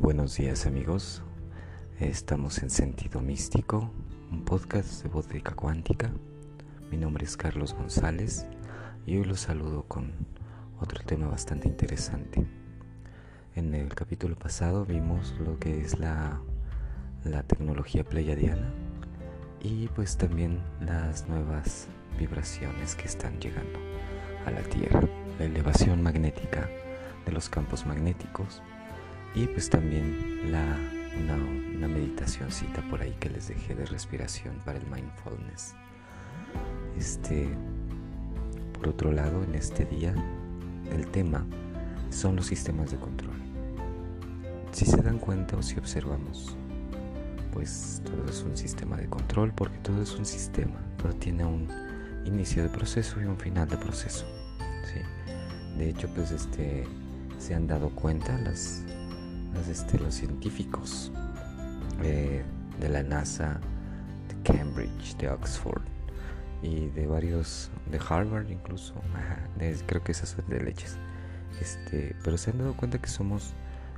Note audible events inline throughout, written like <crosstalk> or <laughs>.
Buenos días amigos, estamos en Sentido Místico, un podcast de Bodega Cuántica. Mi nombre es Carlos González y hoy los saludo con otro tema bastante interesante. En el capítulo pasado vimos lo que es la, la tecnología pleiadiana y pues también las nuevas vibraciones que están llegando a la Tierra, la elevación magnética de los campos magnéticos y pues también la, una, una meditacióncita por ahí que les dejé de respiración para el mindfulness. Este, por otro lado, en este día, el tema son los sistemas de control. Si se dan cuenta o si observamos, pues todo es un sistema de control porque todo es un sistema, todo tiene un inicio de proceso y un final de proceso. ¿sí? De hecho, pues este, se han dado cuenta las este, los científicos eh, de la NASA, de Cambridge, de Oxford y de varios, de Harvard incluso, creo que esas son de leches. Este, pero se han dado cuenta que somos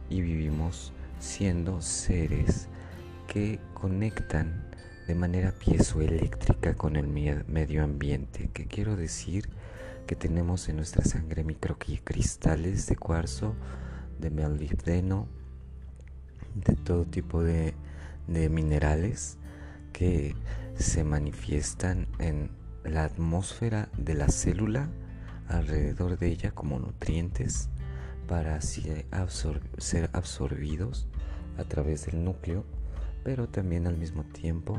y vivimos siendo seres que conectan de manera piezoeléctrica con el medio ambiente. que quiero decir? Que tenemos en nuestra sangre microcristales de cuarzo, de molibdeno, de todo tipo de, minerales que se manifiestan en la atmósfera de la célula alrededor de ella como nutrientes para así ser absorbidos a través del núcleo, pero también al mismo tiempo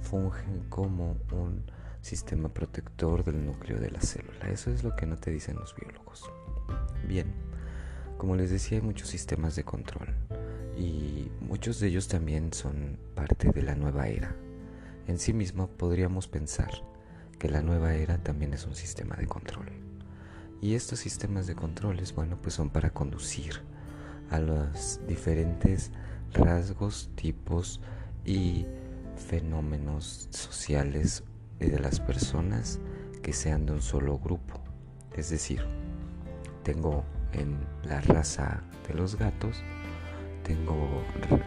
fungen como un sistema protector del núcleo de la célula. Eso es lo que no te dicen los biólogos. Bien, como les decía, hay muchos sistemas de control y muchos de ellos también son parte de la nueva era. En sí mismo podríamos pensar que la nueva era también es un sistema de control. Y estos sistemas de controles, bueno, pues son para conducir a los diferentes rasgos, tipos y fenómenos sociales de las personas que sean de un solo grupo. Es decir, tengo en la raza de los gatos tengo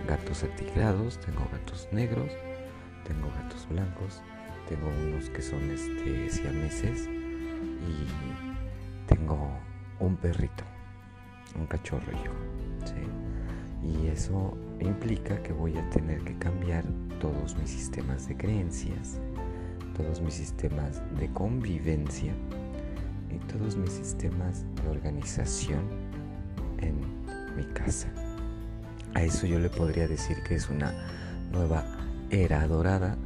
gatos atigrados, tengo gatos negros, tengo gatos blancos, tengo unos que son este siameses y tengo un perrito, un cachorro yo. Y eso implica que voy a tener que cambiar todos mis sistemas de creencias, todos mis sistemas de convivencia y todos mis sistemas de organización en mi casa. A eso yo le podría decir que es una nueva era dorada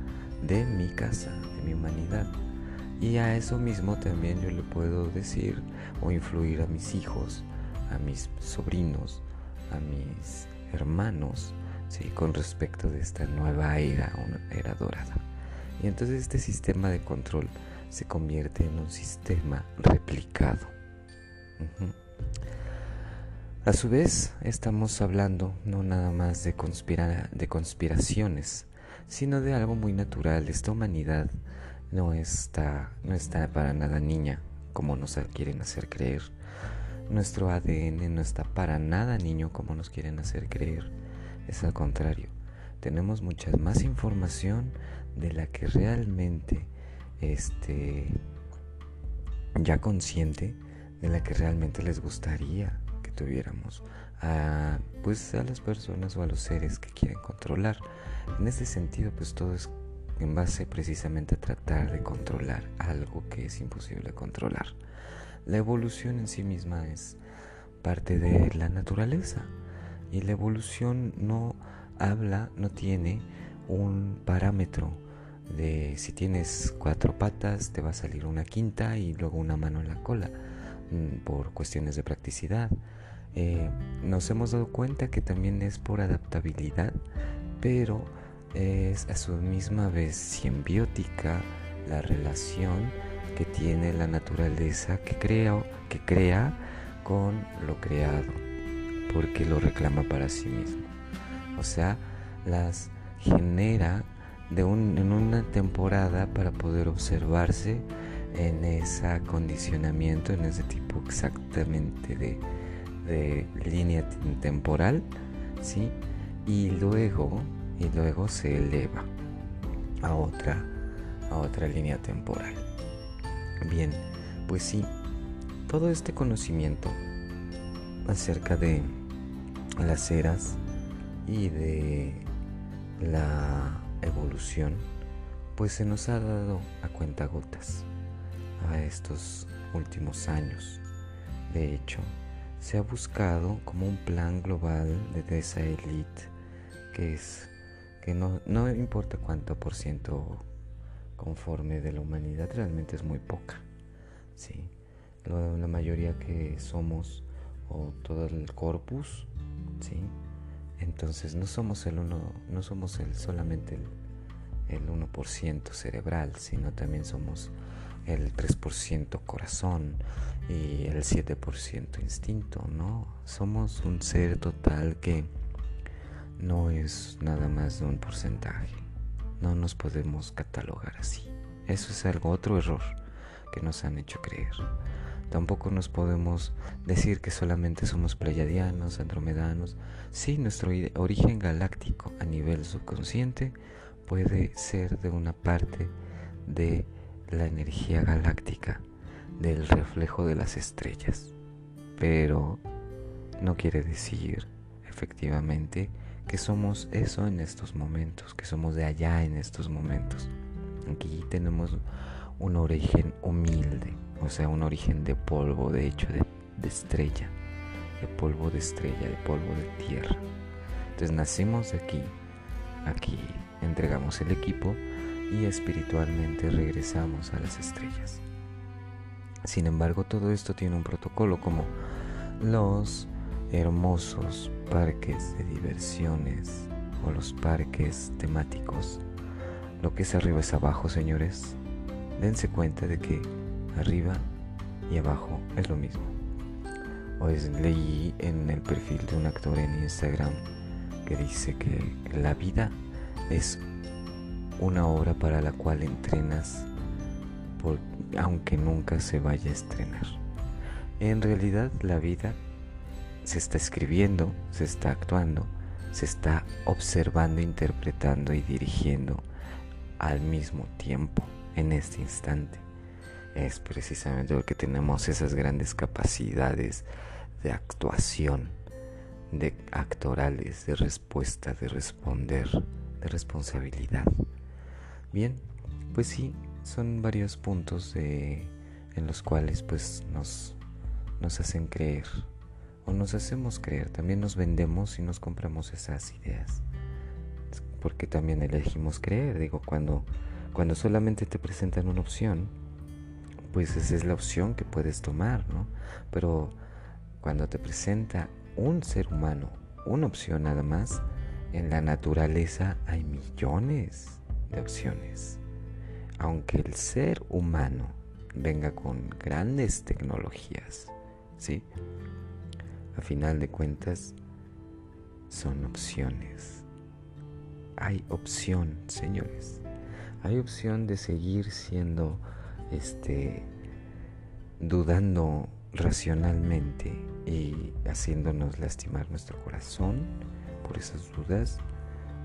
de mi casa, de mi humanidad. Y a eso mismo también yo le puedo decir o influir a mis hijos, a mis sobrinos, a mis hermanos, ¿sí? con respecto de esta nueva era, una era dorada. Y entonces este sistema de control se convierte en un sistema replicado. A su vez, estamos hablando no nada más de, de conspiraciones, sino de algo muy natural. Esta humanidad no está, no está para nada niña, como nos quieren hacer creer. Nuestro ADN no está para nada niño, como nos quieren hacer creer. Es al contrario, tenemos mucha más información de la que realmente este, ya consciente, de la que realmente les gustaría tuviéramos a, pues a las personas o a los seres que quieren controlar. En ese sentido, pues todo es en base precisamente a tratar de controlar algo que es imposible controlar. La evolución en sí misma es parte de la naturaleza y la evolución no habla, no tiene un parámetro de si tienes cuatro patas te va a salir una quinta y luego una mano en la cola mm, por cuestiones de practicidad eh, nos hemos dado cuenta que también es por adaptabilidad, pero es a su misma vez simbiótica la relación que tiene la naturaleza que crea, que crea con lo creado, porque lo reclama para sí mismo. O sea, las genera en una temporada para poder observarse en ese acondicionamiento, en ese tipo exactamente de, de línea temporal ¿sí? Y luego, y luego se eleva a otra, a otra línea temporal. Bien, pues sí, todo este conocimiento acerca de las eras y de la evolución, pues se nos ha dado a cuenta gotas a estos últimos años. De hecho, se ha buscado como un plan global de esa élite que es que no, no importa cuánto por ciento conforme de la humanidad, realmente es muy poca. Sí, la, mayoría que somos o todo el corpus, sí, entonces no somos el uno, no somos el solamente el, el 1% cerebral, sino también somos el 3% corazón y el 7% instinto, ¿no? Somos un ser total que no es nada más de un porcentaje. No nos podemos catalogar así. Eso es algo, otro error que nos han hecho creer. Tampoco nos podemos decir que solamente somos pleiadianos, andromedanos. Sí, nuestro origen galáctico a nivel subconsciente puede ser de una parte de la energía galáctica del reflejo de las estrellas. Pero no quiere decir efectivamente que somos eso en estos momentos, que somos de allá en estos momentos. Aquí tenemos un origen humilde, o sea, un origen de polvo, de hecho, de, estrella, de polvo de estrella, de polvo de tierra. Entonces nacimos de aquí, aquí entregamos el equipo y espiritualmente regresamos a las estrellas. Sin embargo, todo esto tiene un protocolo como los hermosos parques de diversiones o los parques temáticos. Lo que es arriba es abajo, señores. Dense cuenta de que arriba y abajo es lo mismo. Hoy leí en el perfil de un actor en Instagram que dice que la vida es una obra para la cual entrenas aunque nunca se vaya a estrenar. En realidad la vida se está escribiendo, se está actuando, se está observando, interpretando y dirigiendo al mismo tiempo, en este instante. Es precisamente porque tenemos esas grandes capacidades de actuación, de actorales, de respuesta, de responder, de responsabilidad. Bien, pues sí, son varios puntos en los cuales pues nos, nos hacen creer o nos hacemos creer. También nos vendemos y nos compramos esas ideas. Porque también elegimos creer. Digo, cuando, cuando solamente te presentan una opción, pues esa es la opción que puedes tomar, ¿no? Pero cuando te presenta un ser humano, una opción nada más, en la naturaleza hay millones de opciones. Aunque el ser humano venga con grandes tecnologías, ¿sí? A final de cuentas, son opciones. Hay opción, señores. Hay opción de seguir siendo, este, dudando racionalmente y haciéndonos lastimar nuestro corazón por esas dudas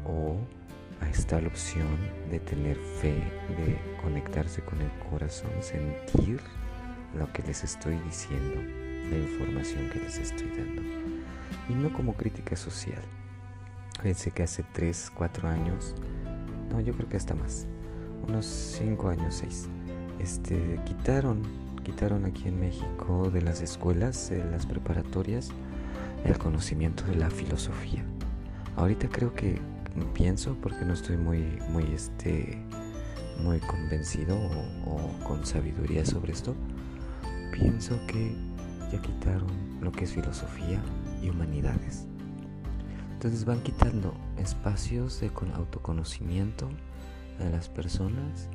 o está la opción de tener fe, de conectarse con el corazón, sentir lo que les estoy diciendo, la información que les estoy dando. Y no como crítica social. Pensé que hace 3, 4 años, no, yo creo que hasta más, unos 5 años, 6, este, quitaron, quitaron aquí en México de las escuelas, de las preparatorias, el conocimiento de la filosofía. Ahorita creo que pienso porque no estoy muy muy este muy convencido o, con sabiduría sobre esto pienso que ya quitaron lo que es filosofía y humanidades. Entonces van quitando espacios de autoconocimiento a las personas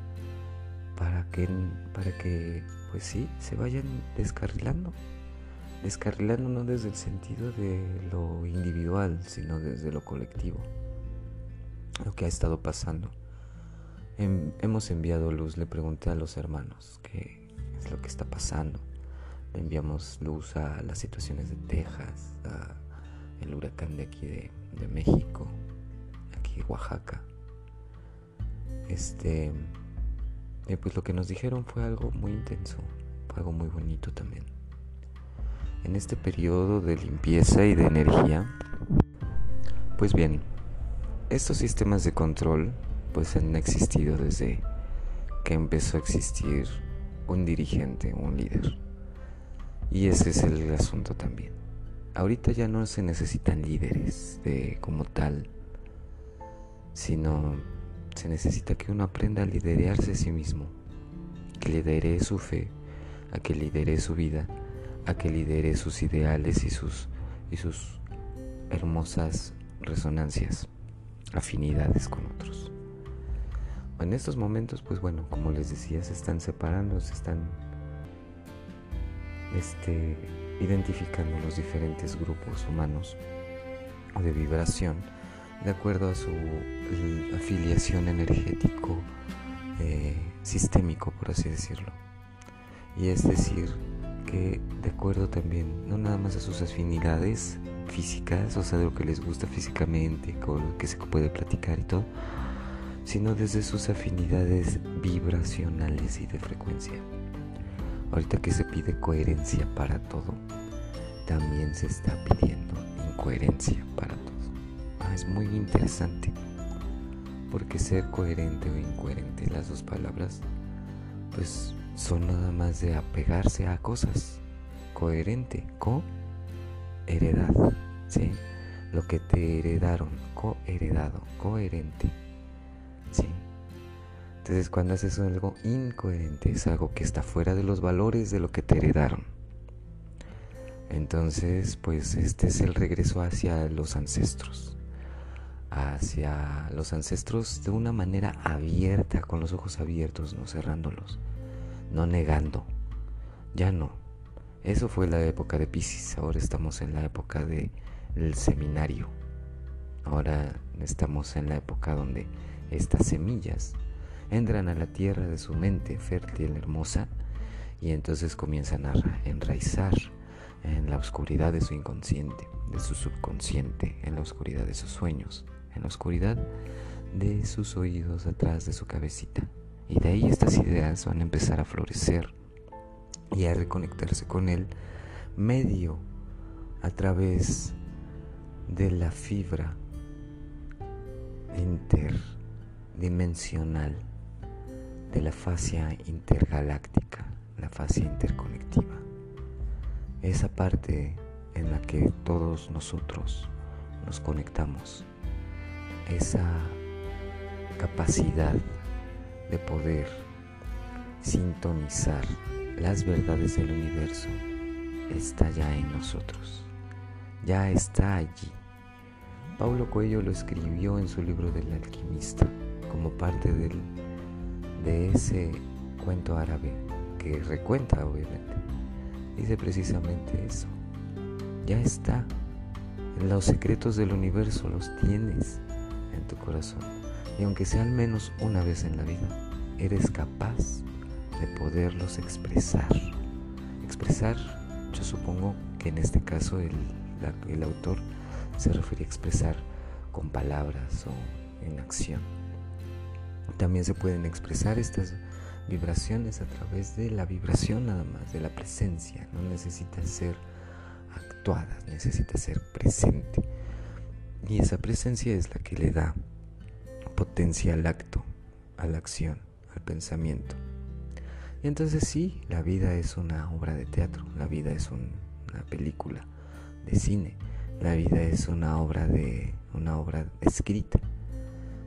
para que para que pues sí se vayan descarrilando. Descarrilando no desde el sentido de lo individual sino desde lo colectivo lo que ha estado pasando. hemos enviado luz, le pregunté a los hermanos qué es lo que está pasando. Le enviamos luz a las situaciones de Texas, a el huracán de aquí de, de México, aquí Oaxaca. Este, pues lo que nos dijeron fue algo muy intenso, fue algo muy bonito también. En este periodo de limpieza y de energía, pues bien, estos sistemas de control pues han existido desde que empezó a existir un dirigente, un líder. Y ese es el asunto también. Ahorita ya no se necesitan líderes de como tal, sino se necesita que uno aprenda a liderarse a sí mismo, que lidere su fe, a que lidere su vida, a que lidere sus ideales y sus, y sus hermosas resonancias, afinidades con otros. En estos momentos, pues bueno, como les decía, se están separando, se están este, identificando los diferentes grupos humanos o de vibración de acuerdo a su afiliación energético eh, sistémico, por así decirlo. Y es decir, que de acuerdo también, no nada más a sus afinidades físicas, o sea, de lo que les gusta físicamente, con lo que se puede platicar y todo, sino desde sus afinidades vibracionales y de frecuencia. Ahorita que se pide coherencia para todo, también se está pidiendo incoherencia para todo. Ah, es muy interesante, porque ser coherente o incoherente, las dos palabras, pues son nada más de apegarse a cosas. Coherente, co-heredad, ¿sí? Lo que te heredaron, co-heredado, coherente, ¿sí? Entonces cuando haces algo incoherente es algo que está fuera de los valores de lo que te heredaron. Entonces, pues este es el regreso hacia los ancestros. Hacia los ancestros de una manera abierta, con los ojos abiertos, no cerrándolos no negando. Ya no. Eso fue la época de Pisces, ahora estamos en la época del seminario. Ahora estamos en la época donde estas semillas entran a la tierra de su mente fértil, hermosa, y entonces comienzan a enraizar en la oscuridad de su inconsciente, de su subconsciente, en la oscuridad de sus sueños, en la oscuridad de sus oídos atrás de su cabecita. Y de ahí estas ideas van a empezar a florecer y a reconectarse con el medio a través de la fibra interdimensional de la fascia intergaláctica, la fascia interconectiva. Esa parte en la que todos nosotros nos conectamos, esa capacidad de poder sintonizar las verdades del universo está ya en nosotros, ya está allí. Paulo Coelho lo escribió en su libro del alquimista como parte de ese cuento árabe que recuenta obviamente. Dice precisamente eso. Ya está. Los secretos del universo los tienes en tu corazón y aunque sea al menos una vez en la vida, eres capaz de poderlos expresar. Expresar, yo supongo que en este caso el, el autor se refiere a expresar con palabras o en acción. También se pueden expresar estas vibraciones a través de la vibración nada más, de la presencia. No necesita ser actuada, necesita ser presente. Y esa presencia es la que le da potencia al acto, a la acción, al pensamiento. Y entonces sí, la vida es una obra de teatro, la vida es una película de cine, la vida es una obra de una obra escrita,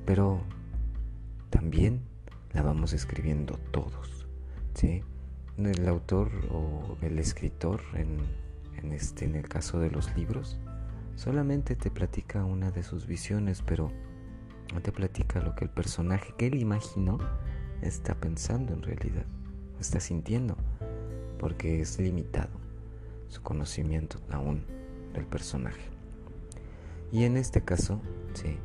pero también la vamos escribiendo todos, ¿sí? El autor o el escritor en, en, este, en el caso de los libros solamente te platica una de sus visiones, pero no te platica lo que el personaje que él imaginó está pensando en realidad, está sintiendo, porque es limitado su conocimiento aún del personaje. Y en este caso, sí,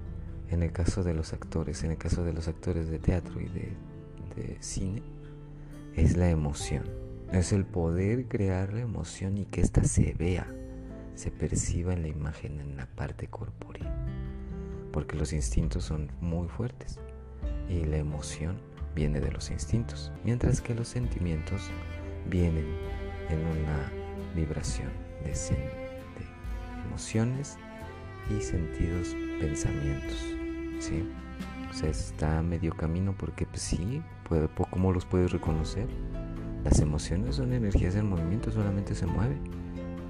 en el caso de los actores, en el caso de los actores de teatro y de, de cine, es la emoción, es el poder crear la emoción y que ésta se vea, se perciba en la imagen, en la parte corpórea. porque los instintos son muy fuertes y la emoción viene de los instintos, mientras que los sentimientos vienen en una vibración de, emociones y sentidos, pensamientos. ¿sí? O sea, está medio camino porque pues, sí, puede, ¿cómo los puedes reconocer? Las emociones son energías en movimiento, solamente se mueve,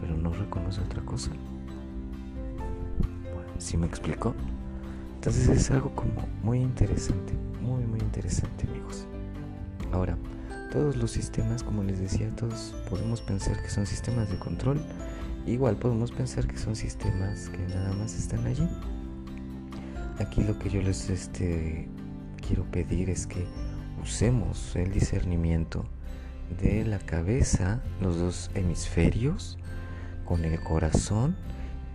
pero no reconoce otra cosa. Bueno, ¿sí me explicó? Entonces es algo como muy interesante, muy muy interesante amigos. Ahora, todos los sistemas, como les decía, todos podemos pensar que son sistemas de control. Igual podemos pensar que son sistemas que nada más están allí. Aquí lo que yo les este, quiero pedir es que usemos el discernimiento de la cabeza, los dos hemisferios, con el corazón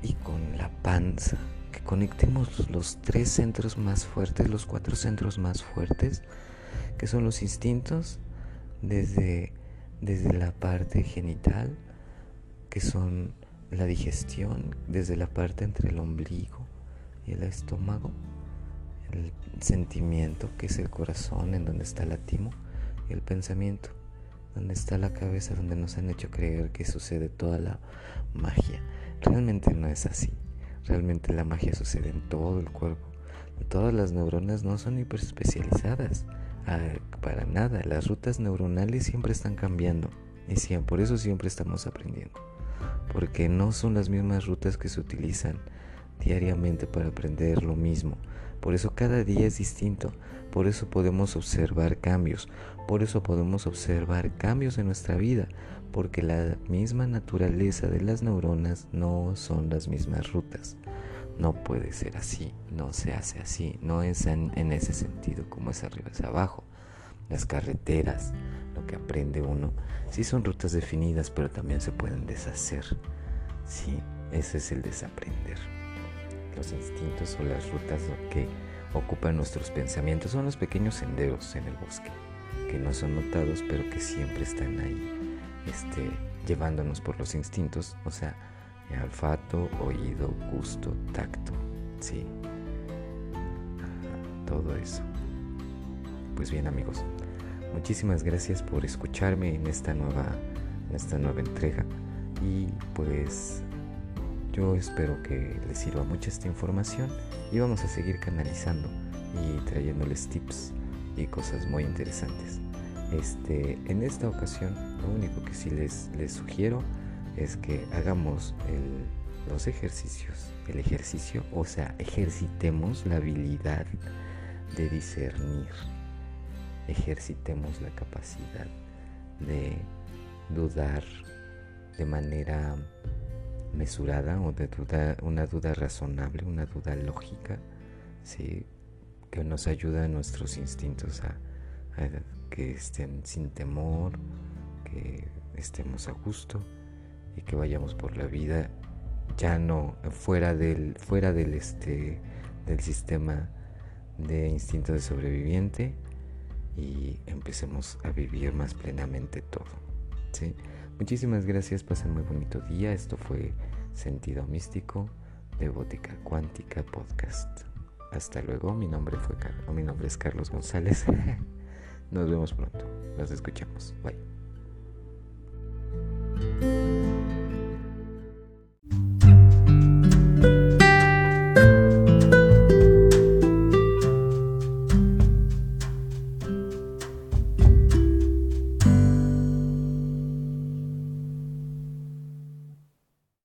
y con la panza. Que conectemos los tres centros más fuertes, los cuatro centros más fuertes, que son los instintos, desde, desde la parte genital, que son la digestión, desde la parte entre el ombligo y el estómago, el sentimiento, que es el corazón, en donde está el timo, y el pensamiento donde está la cabeza, donde nos han hecho creer que sucede toda la magia. Realmente no es así. Realmente la magia sucede en todo el cuerpo. Todas las neuronas no son hiperespecializadas. Ah, para nada. Las rutas neuronales siempre están cambiando. Y siempre, por eso siempre estamos aprendiendo. Porque no son las mismas rutas que se utilizan diariamente para aprender lo mismo. Por eso cada día es distinto. Por eso podemos observar cambios. Por eso podemos observar cambios en nuestra vida. Porque la misma naturaleza de las neuronas no son las mismas rutas. No puede ser así, no se hace así, no es en, ese sentido como es arriba es abajo. Las carreteras, lo que aprende uno, sí son rutas definidas, pero también se pueden deshacer. Sí, ese es el desaprender los instintos o las rutas que ocupan nuestros pensamientos. Son los pequeños senderos en el bosque, que no son notados pero que siempre están ahí, este, llevándonos por los instintos, o sea, olfato, oído, gusto, tacto, sí, todo eso. Pues bien amigos, muchísimas gracias por escucharme en esta nueva, en esta nueva entrega. Y pues yo espero que les sirva mucho esta información y vamos a seguir canalizando y trayéndoles tips y cosas muy interesantes. Este, en esta ocasión, lo único que sí les, les sugiero es que hagamos los ejercicios, el ejercicio, o sea, ejercitemos la habilidad de discernir, ejercitemos la capacidad de dudar de manera mesurada o de duda, una duda razonable, una duda lógica, ¿sí? que nos ayuda a nuestros instintos a, que estén sin temor, que estemos a gusto y que vayamos por la vida ya no fuera del fuera del este del sistema de instinto de sobreviviente y empecemos a vivir más plenamente todo. ¿Sí? Muchísimas gracias, pasen muy bonito día. Esto fue Sentido Místico de Bótica Cuántica Podcast. Hasta luego, mi nombre, fue mi nombre es Carlos González. <laughs> Nos vemos pronto, nos escuchamos. Bye.